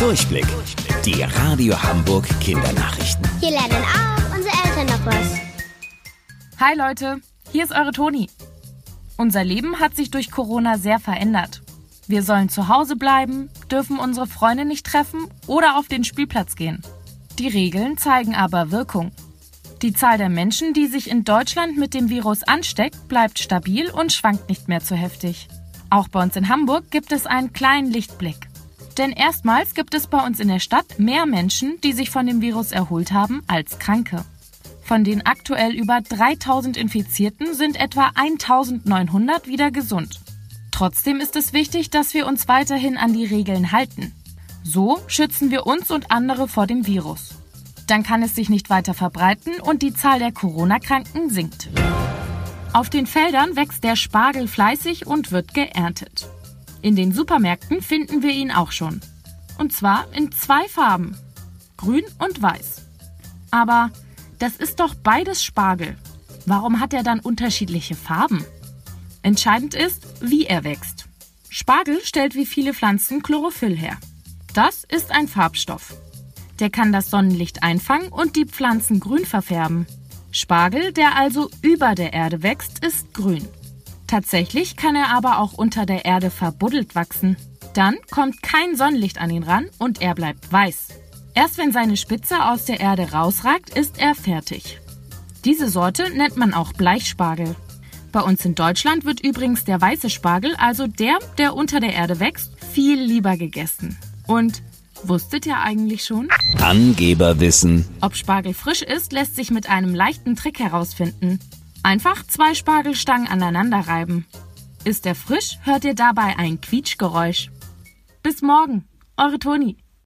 Durchblick. Die Radio Hamburg Kindernachrichten. Hier lernen auch unsere Eltern noch was. Hi Leute, hier ist eure Toni. Unser Leben hat sich durch Corona sehr verändert. Wir sollen zu Hause bleiben, dürfen unsere Freunde nicht treffen oder auf den Spielplatz gehen. Die Regeln zeigen aber Wirkung. Die Zahl der Menschen, die sich in Deutschland mit dem Virus ansteckt, bleibt stabil und schwankt nicht mehr zu heftig. Auch bei uns in Hamburg gibt es einen kleinen Lichtblick. Denn erstmals gibt es bei uns in der Stadt mehr Menschen, die sich von dem Virus erholt haben, als Kranke. Von den aktuell über 3000 Infizierten sind etwa 1900 wieder gesund. Trotzdem ist es wichtig, dass wir uns weiterhin an die Regeln halten. So schützen wir uns und andere vor dem Virus. Dann kann es sich nicht weiter verbreiten und die Zahl der Corona-Kranken sinkt. Auf den Feldern wächst der Spargel fleißig und wird geerntet. In den Supermärkten finden wir ihn auch schon. Und zwar in zwei Farben. Grün und Weiß. Aber das ist doch beides Spargel. Warum hat er dann unterschiedliche Farben? Entscheidend ist, wie er wächst. Spargel stellt wie viele Pflanzen Chlorophyll her. Das ist ein Farbstoff. Der kann das Sonnenlicht einfangen und die Pflanzen grün verfärben. Spargel, der also über der Erde wächst, ist grün. Tatsächlich kann er aber auch unter der Erde verbuddelt wachsen. Dann kommt kein Sonnenlicht an ihn ran und er bleibt weiß. Erst wenn seine Spitze aus der Erde rausragt, ist er fertig. Diese Sorte nennt man auch Bleichspargel. Bei uns in Deutschland wird übrigens der weiße Spargel, also der, der unter der Erde wächst, viel lieber gegessen. Und wusstet ihr eigentlich schon? Angeberwissen. Ob Spargel frisch ist, lässt sich mit einem leichten Trick herausfinden. Einfach zwei Spargelstangen aneinander reiben. Ist er frisch, hört ihr dabei ein Quietschgeräusch. Bis morgen, eure Toni.